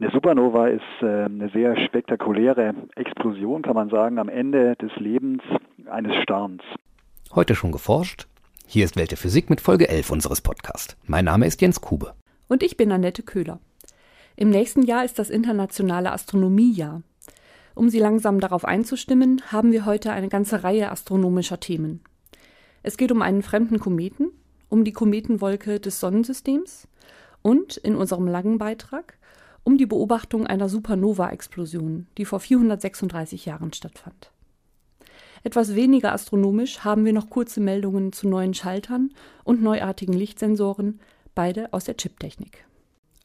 Eine Supernova ist äh, eine sehr spektakuläre Explosion, kann man sagen, am Ende des Lebens eines Sterns. Heute schon geforscht? Hier ist Welt der Physik mit Folge 11 unseres Podcasts. Mein Name ist Jens Kube. Und ich bin Annette Köhler. Im nächsten Jahr ist das internationale Astronomiejahr. Um Sie langsam darauf einzustimmen, haben wir heute eine ganze Reihe astronomischer Themen. Es geht um einen fremden Kometen, um die Kometenwolke des Sonnensystems und in unserem langen Beitrag um die Beobachtung einer Supernova-Explosion, die vor 436 Jahren stattfand. Etwas weniger astronomisch haben wir noch kurze Meldungen zu neuen Schaltern und neuartigen Lichtsensoren, beide aus der Chiptechnik.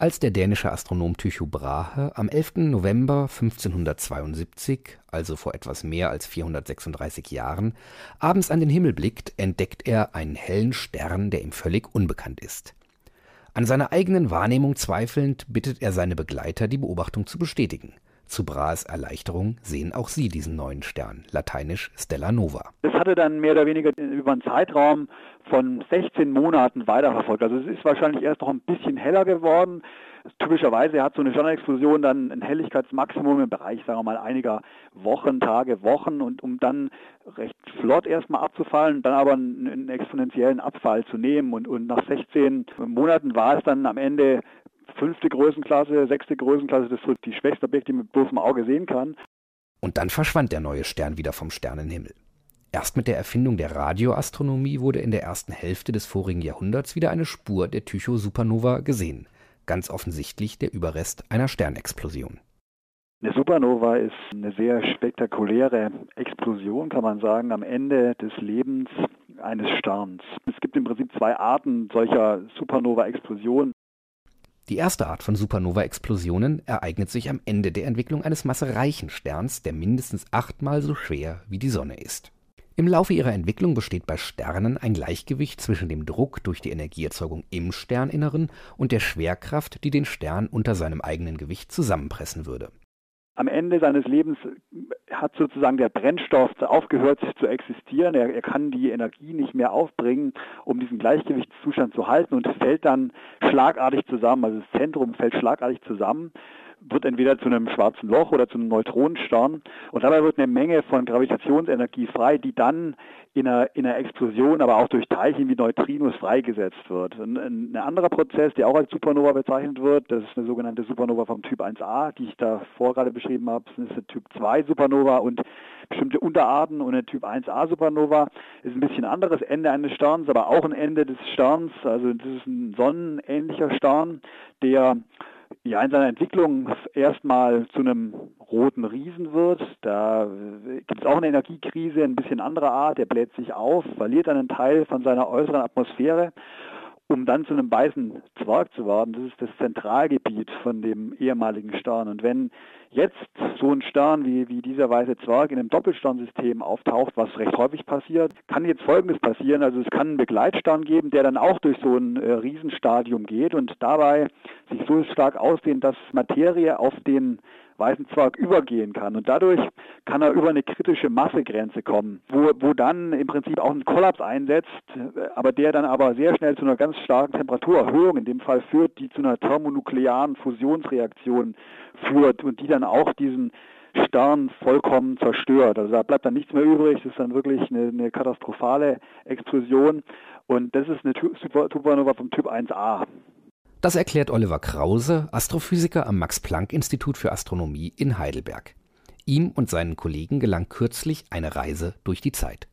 Als der dänische Astronom Tycho Brahe am 11. November 1572, also vor etwas mehr als 436 Jahren, abends an den Himmel blickt, entdeckt er einen hellen Stern, der ihm völlig unbekannt ist. An seiner eigenen Wahrnehmung zweifelnd bittet er seine Begleiter, die Beobachtung zu bestätigen. Zu Brahes Erleichterung sehen auch sie diesen neuen Stern, lateinisch Stella Nova. Das hatte dann mehr oder weniger über einen Zeitraum von 16 Monaten weiterverfolgt. Also es ist wahrscheinlich erst noch ein bisschen heller geworden. Typischerweise hat so eine Sternexplosion dann ein Helligkeitsmaximum im Bereich, sagen wir mal, einiger Wochen, Tage, Wochen und um dann recht flott erstmal abzufallen, dann aber einen, einen exponentiellen Abfall zu nehmen und, und nach 16 Monaten war es dann am Ende fünfte Größenklasse, sechste Größenklasse, das ist die schwächste Objekt, die man mit bloßem Auge sehen kann. Und dann verschwand der neue Stern wieder vom Sternenhimmel. Erst mit der Erfindung der Radioastronomie wurde in der ersten Hälfte des vorigen Jahrhunderts wieder eine Spur der Tycho-Supernova gesehen. Ganz offensichtlich der Überrest einer Sternexplosion. Eine Supernova ist eine sehr spektakuläre Explosion, kann man sagen, am Ende des Lebens eines Sterns. Es gibt im Prinzip zwei Arten solcher Supernova-Explosionen. Die erste Art von Supernova-Explosionen ereignet sich am Ende der Entwicklung eines massereichen Sterns, der mindestens achtmal so schwer wie die Sonne ist. Im Laufe ihrer Entwicklung besteht bei Sternen ein Gleichgewicht zwischen dem Druck durch die Energieerzeugung im Sterninneren und der Schwerkraft, die den Stern unter seinem eigenen Gewicht zusammenpressen würde am Ende seines Lebens hat sozusagen der Brennstoff aufgehört zu existieren. Er, er, kann die Energie nicht mehr aufbringen, um diesen Gleichgewichtszustand zu halten und fällt dann schlagartig zusammen. Also das Zentrum fällt schlagartig zusammen wird entweder zu einem schwarzen Loch oder zu einem Neutronenstern. Und dabei wird eine Menge von Gravitationsenergie frei, die dann in einer, in einer Explosion, aber auch durch Teilchen wie Neutrinos freigesetzt wird. Und ein anderer Prozess, der auch als Supernova bezeichnet wird, das ist eine sogenannte Supernova vom Typ 1a, die ich davor gerade beschrieben habe. Das ist eine Typ 2 Supernova und bestimmte Unterarten und eine Typ 1a Supernova ist ein bisschen anderes Ende eines Sterns, aber auch ein Ende des Sterns. Also das ist ein sonnenähnlicher Stern, der in seiner Entwicklung erstmal zu einem roten Riesen wird. Da gibt es auch eine Energiekrise, ein bisschen anderer Art. Der bläht sich auf, verliert einen Teil von seiner äußeren Atmosphäre um dann zu einem weißen Zwerg zu werden. Das ist das Zentralgebiet von dem ehemaligen Stern. Und wenn jetzt so ein Stern wie, wie dieser weiße Zwerg in einem Doppelsternsystem auftaucht, was recht häufig passiert, kann jetzt Folgendes passieren. Also es kann einen Begleitstern geben, der dann auch durch so ein äh, Riesenstadium geht und dabei sich so stark ausdehnt, dass Materie auf den weißen Zwerg übergehen kann. Und dadurch kann er über eine kritische Massegrenze kommen, wo, wo dann im Prinzip auch ein Kollaps einsetzt, aber der dann aber sehr schnell zu einer ganz starken Temperaturerhöhung in dem Fall führt, die zu einer thermonuklearen Fusionsreaktion führt und die dann auch diesen Stern vollkommen zerstört. Also da bleibt dann nichts mehr übrig. Das ist dann wirklich eine, eine katastrophale Explosion. Und das ist eine Supernova vom Typ 1a. Das erklärt Oliver Krause, Astrophysiker am Max-Planck-Institut für Astronomie in Heidelberg. Ihm und seinen Kollegen gelang kürzlich eine Reise durch die Zeit.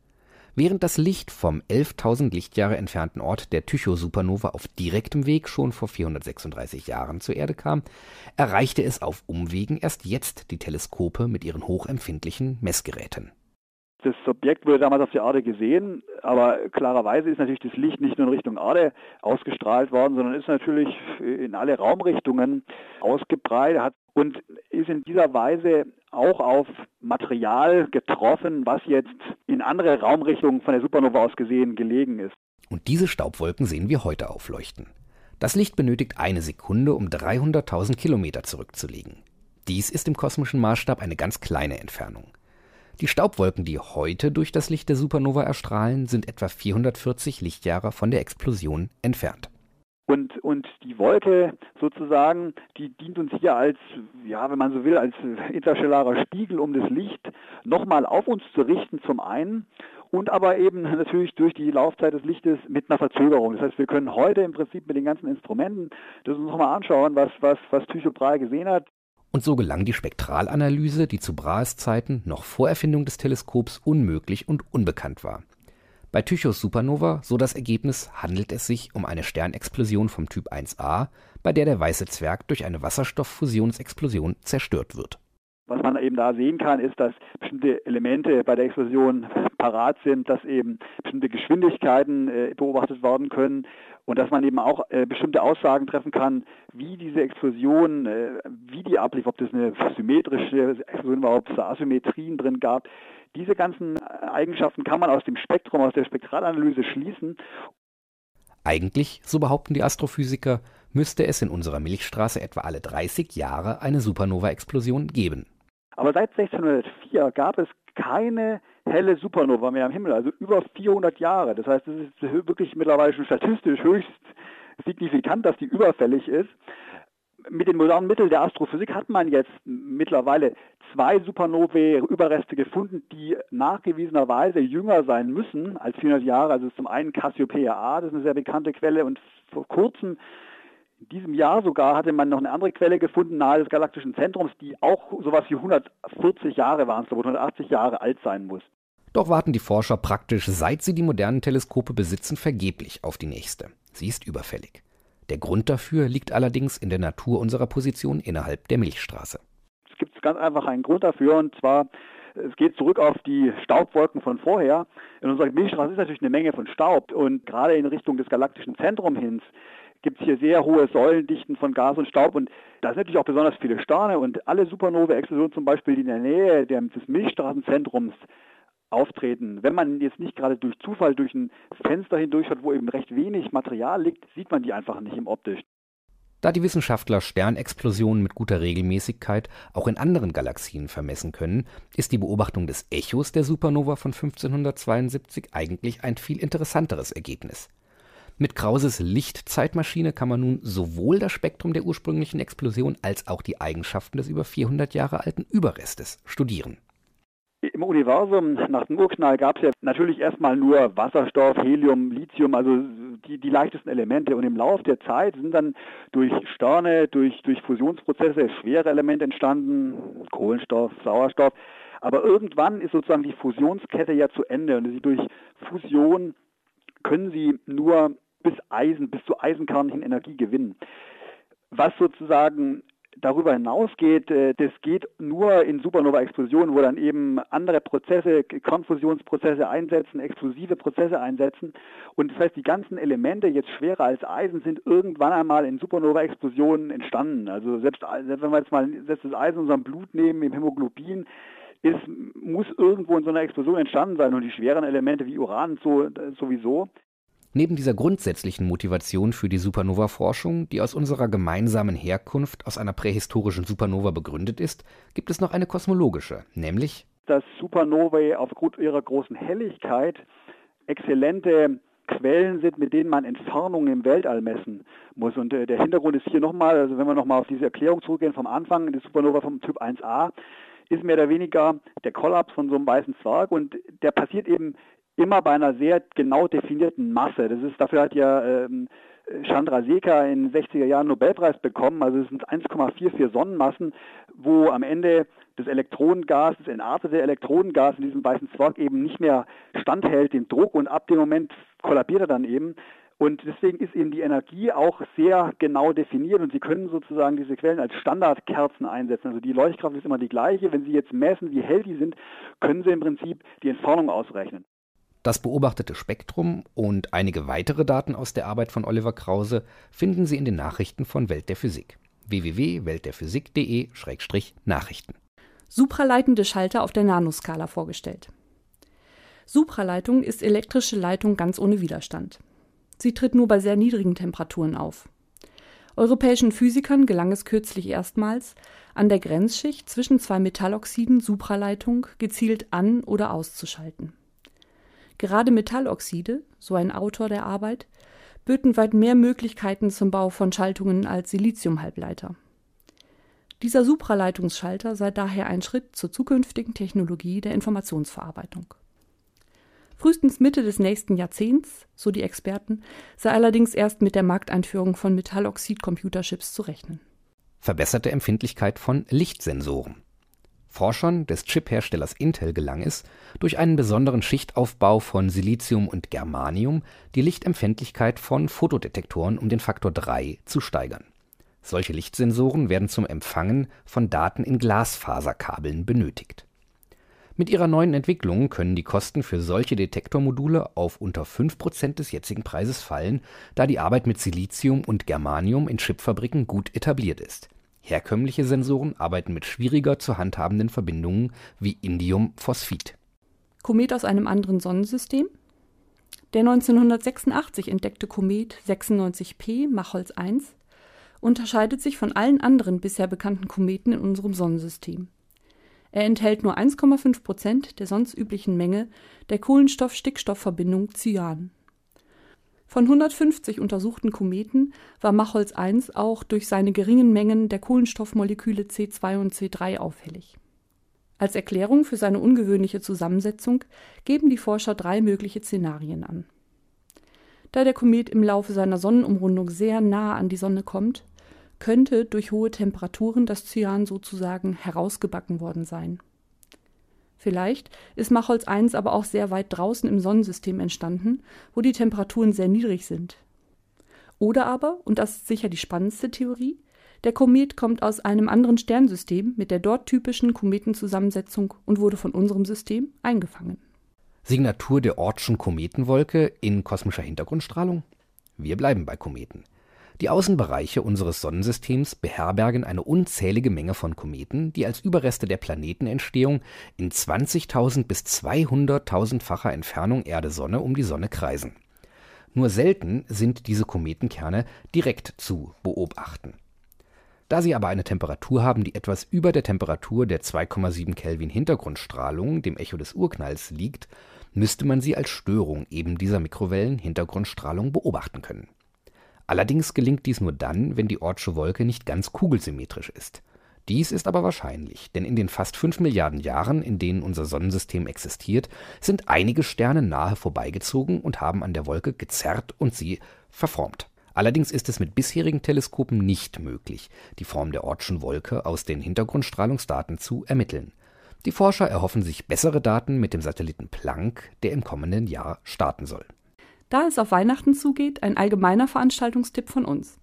Während das Licht vom 11.000 Lichtjahre entfernten Ort der Tycho-Supernova auf direktem Weg schon vor 436 Jahren zur Erde kam, erreichte es auf Umwegen erst jetzt die Teleskope mit ihren hochempfindlichen Messgeräten. Das Objekt wurde damals auf der Erde gesehen, aber klarerweise ist natürlich das Licht nicht nur in Richtung Erde ausgestrahlt worden, sondern ist natürlich in alle Raumrichtungen ausgebreitet und ist in dieser Weise auch auf Material getroffen, was jetzt in andere Raumrichtungen von der Supernova aus gesehen gelegen ist. Und diese Staubwolken sehen wir heute aufleuchten. Das Licht benötigt eine Sekunde, um 300.000 Kilometer zurückzulegen. Dies ist im kosmischen Maßstab eine ganz kleine Entfernung. Die Staubwolken, die heute durch das Licht der Supernova erstrahlen, sind etwa 440 Lichtjahre von der Explosion entfernt. Und, und die Wolke sozusagen, die dient uns hier als, ja, wenn man so will, als interstellarer Spiegel, um das Licht nochmal auf uns zu richten, zum einen und aber eben natürlich durch die Laufzeit des Lichtes mit einer Verzögerung. Das heißt, wir können heute im Prinzip mit den ganzen Instrumenten das uns nochmal anschauen, was, was, was Tycho Brahe gesehen hat. Und so gelang die Spektralanalyse, die zu Brahes Zeiten noch vor Erfindung des Teleskops unmöglich und unbekannt war. Bei Tychos Supernova, so das Ergebnis, handelt es sich um eine Sternexplosion vom Typ 1a, bei der der weiße Zwerg durch eine Wasserstofffusionsexplosion zerstört wird. Was man eben da sehen kann, ist, dass bestimmte Elemente bei der Explosion parat sind, dass eben bestimmte Geschwindigkeiten äh, beobachtet werden können und dass man eben auch äh, bestimmte Aussagen treffen kann, wie diese Explosion, äh, wie die ablief, ob das eine symmetrische Explosion war, ob es Asymmetrien drin gab. Diese ganzen Eigenschaften kann man aus dem Spektrum, aus der Spektralanalyse schließen. Eigentlich, so behaupten die Astrophysiker, müsste es in unserer Milchstraße etwa alle 30 Jahre eine Supernova-Explosion geben. Aber seit 1604 gab es keine helle Supernova mehr am Himmel, also über 400 Jahre. Das heißt, es ist wirklich mittlerweile schon statistisch höchst signifikant, dass die überfällig ist. Mit den modernen Mitteln der Astrophysik hat man jetzt mittlerweile zwei Supernovae-Überreste gefunden, die nachgewiesenerweise jünger sein müssen als 400 Jahre. Also zum einen Cassiopeia A, das ist eine sehr bekannte Quelle, und vor kurzem in diesem Jahr sogar hatte man noch eine andere Quelle gefunden nahe des galaktischen Zentrums, die auch sowas wie 140 Jahre waren, so 180 Jahre alt sein muss. Doch warten die Forscher praktisch, seit sie die modernen Teleskope besitzen, vergeblich auf die nächste. Sie ist überfällig. Der Grund dafür liegt allerdings in der Natur unserer Position innerhalb der Milchstraße. Es gibt ganz einfach einen Grund dafür, und zwar es geht zurück auf die Staubwolken von vorher. In unserer Milchstraße ist natürlich eine Menge von Staub und gerade in Richtung des galaktischen Zentrums hin gibt es hier sehr hohe Säulendichten von Gas und Staub und da sind natürlich auch besonders viele Sterne und alle Supernova-Explosionen zum Beispiel, die in der Nähe des Milchstraßenzentrums auftreten. Wenn man jetzt nicht gerade durch Zufall durch ein Fenster hindurchschaut, wo eben recht wenig Material liegt, sieht man die einfach nicht im Optisch. Da die Wissenschaftler Sternexplosionen mit guter Regelmäßigkeit auch in anderen Galaxien vermessen können, ist die Beobachtung des Echos der Supernova von 1572 eigentlich ein viel interessanteres Ergebnis. Mit Krauses Lichtzeitmaschine kann man nun sowohl das Spektrum der ursprünglichen Explosion als auch die Eigenschaften des über 400 Jahre alten Überrestes studieren. Im Universum nach dem Urknall gab es ja natürlich erstmal nur Wasserstoff, Helium, Lithium, also die, die leichtesten Elemente. Und im Laufe der Zeit sind dann durch Sterne, durch, durch Fusionsprozesse schwere Elemente entstanden, Kohlenstoff, Sauerstoff. Aber irgendwann ist sozusagen die Fusionskette ja zu Ende und durch Fusion können sie nur bis Eisen, bis zu Eisenkern hin Energie gewinnen. Was sozusagen darüber hinausgeht, äh, das geht nur in Supernova-Explosionen, wo dann eben andere Prozesse, Kernfusionsprozesse einsetzen, explosive Prozesse einsetzen. Und das heißt, die ganzen Elemente, jetzt schwerer als Eisen, sind irgendwann einmal in Supernova-Explosionen entstanden. Also selbst, selbst wenn wir jetzt mal selbst das Eisen in unserem Blut nehmen, im Hämoglobin, ist, muss irgendwo in so einer Explosion entstanden sein und die schweren Elemente wie Uran so, sowieso. Neben dieser grundsätzlichen Motivation für die Supernova-Forschung, die aus unserer gemeinsamen Herkunft aus einer prähistorischen Supernova begründet ist, gibt es noch eine kosmologische, nämlich dass Supernovae aufgrund ihrer großen Helligkeit exzellente Quellen sind, mit denen man Entfernungen im Weltall messen muss. Und äh, der Hintergrund ist hier nochmal, also wenn wir nochmal auf diese Erklärung zurückgehen vom Anfang, die Supernova vom Typ 1a, ist mehr oder weniger der Kollaps von so einem weißen Zwerg und der passiert eben immer bei einer sehr genau definierten Masse. Das ist, dafür hat ja ähm, Chandrasekhar in den 60er Jahren Nobelpreis bekommen. Also es sind 1,44 Sonnenmassen, wo am Ende das Elektronengas, das entartete Elektronengas in diesem weißen Zwerg eben nicht mehr standhält dem Druck und ab dem Moment kollabiert er dann eben. Und deswegen ist eben die Energie auch sehr genau definiert und Sie können sozusagen diese Quellen als Standardkerzen einsetzen. Also die Leuchtkraft ist immer die gleiche. Wenn Sie jetzt messen, wie hell die sind, können Sie im Prinzip die Entfernung ausrechnen. Das beobachtete Spektrum und einige weitere Daten aus der Arbeit von Oliver Krause finden Sie in den Nachrichten von Welt der Physik. www.weltderphysik.de-nachrichten. Supraleitende Schalter auf der Nanoskala vorgestellt. Supraleitung ist elektrische Leitung ganz ohne Widerstand. Sie tritt nur bei sehr niedrigen Temperaturen auf. Europäischen Physikern gelang es kürzlich erstmals, an der Grenzschicht zwischen zwei Metalloxiden Supraleitung gezielt an- oder auszuschalten. Gerade Metalloxide, so ein Autor der Arbeit, böten weit mehr Möglichkeiten zum Bau von Schaltungen als Siliziumhalbleiter. Dieser Supraleitungsschalter sei daher ein Schritt zur zukünftigen Technologie der Informationsverarbeitung. Frühestens Mitte des nächsten Jahrzehnts, so die Experten, sei allerdings erst mit der Markteinführung von Metalloxid-Computerchips zu rechnen. Verbesserte Empfindlichkeit von Lichtsensoren. Forschern des Chipherstellers Intel gelang es, durch einen besonderen Schichtaufbau von Silizium und Germanium die Lichtempfindlichkeit von Fotodetektoren um den Faktor 3 zu steigern. Solche Lichtsensoren werden zum Empfangen von Daten in Glasfaserkabeln benötigt. Mit ihrer neuen Entwicklung können die Kosten für solche Detektormodule auf unter 5% des jetzigen Preises fallen, da die Arbeit mit Silizium und Germanium in Chipfabriken gut etabliert ist. Herkömmliche Sensoren arbeiten mit schwieriger zu handhabenden Verbindungen wie Indiumphosphid. Komet aus einem anderen Sonnensystem? Der 1986 entdeckte Komet 96P Machholz 1 unterscheidet sich von allen anderen bisher bekannten Kometen in unserem Sonnensystem. Er enthält nur 1,5 Prozent der sonst üblichen Menge der Kohlenstoff-Stickstoff-Verbindung Cyan. Von 150 untersuchten Kometen war Machholz 1 auch durch seine geringen Mengen der Kohlenstoffmoleküle C2 und C3 auffällig. Als Erklärung für seine ungewöhnliche Zusammensetzung geben die Forscher drei mögliche Szenarien an. Da der Komet im Laufe seiner Sonnenumrundung sehr nah an die Sonne kommt, könnte durch hohe Temperaturen das Cyan sozusagen herausgebacken worden sein. Vielleicht ist Machholz 1 aber auch sehr weit draußen im Sonnensystem entstanden, wo die Temperaturen sehr niedrig sind. Oder aber, und das ist sicher die spannendste Theorie, der Komet kommt aus einem anderen Sternsystem mit der dort typischen Kometenzusammensetzung und wurde von unserem System eingefangen. Signatur der Ortschen Kometenwolke in kosmischer Hintergrundstrahlung? Wir bleiben bei Kometen. Die Außenbereiche unseres Sonnensystems beherbergen eine unzählige Menge von Kometen, die als Überreste der Planetenentstehung in 20.000 bis 200.000-facher Entfernung Erde-Sonne um die Sonne kreisen. Nur selten sind diese Kometenkerne direkt zu beobachten. Da sie aber eine Temperatur haben, die etwas über der Temperatur der 2,7 Kelvin Hintergrundstrahlung, dem Echo des Urknalls, liegt, müsste man sie als Störung eben dieser Mikrowellen Hintergrundstrahlung beobachten können Allerdings gelingt dies nur dann, wenn die Ortsche Wolke nicht ganz kugelsymmetrisch ist. Dies ist aber wahrscheinlich, denn in den fast fünf Milliarden Jahren, in denen unser Sonnensystem existiert, sind einige Sterne nahe vorbeigezogen und haben an der Wolke gezerrt und sie verformt. Allerdings ist es mit bisherigen Teleskopen nicht möglich, die Form der Ortschen Wolke aus den Hintergrundstrahlungsdaten zu ermitteln. Die Forscher erhoffen sich bessere Daten mit dem Satelliten Planck, der im kommenden Jahr starten soll. Da es auf Weihnachten zugeht, ein allgemeiner Veranstaltungstipp von uns.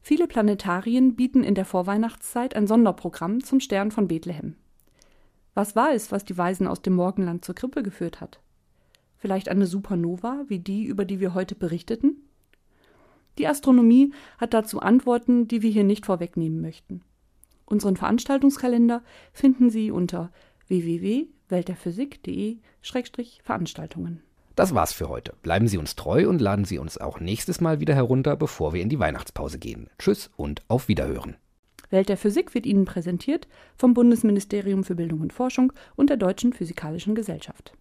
Viele Planetarien bieten in der Vorweihnachtszeit ein Sonderprogramm zum Stern von Bethlehem. Was war es, was die Weisen aus dem Morgenland zur Krippe geführt hat? Vielleicht eine Supernova, wie die, über die wir heute berichteten? Die Astronomie hat dazu Antworten, die wir hier nicht vorwegnehmen möchten. Unseren Veranstaltungskalender finden Sie unter www.weltderphysik.de-veranstaltungen. Das war's für heute. Bleiben Sie uns treu und laden Sie uns auch nächstes Mal wieder herunter, bevor wir in die Weihnachtspause gehen. Tschüss und auf Wiederhören. Welt der Physik wird Ihnen präsentiert vom Bundesministerium für Bildung und Forschung und der Deutschen Physikalischen Gesellschaft.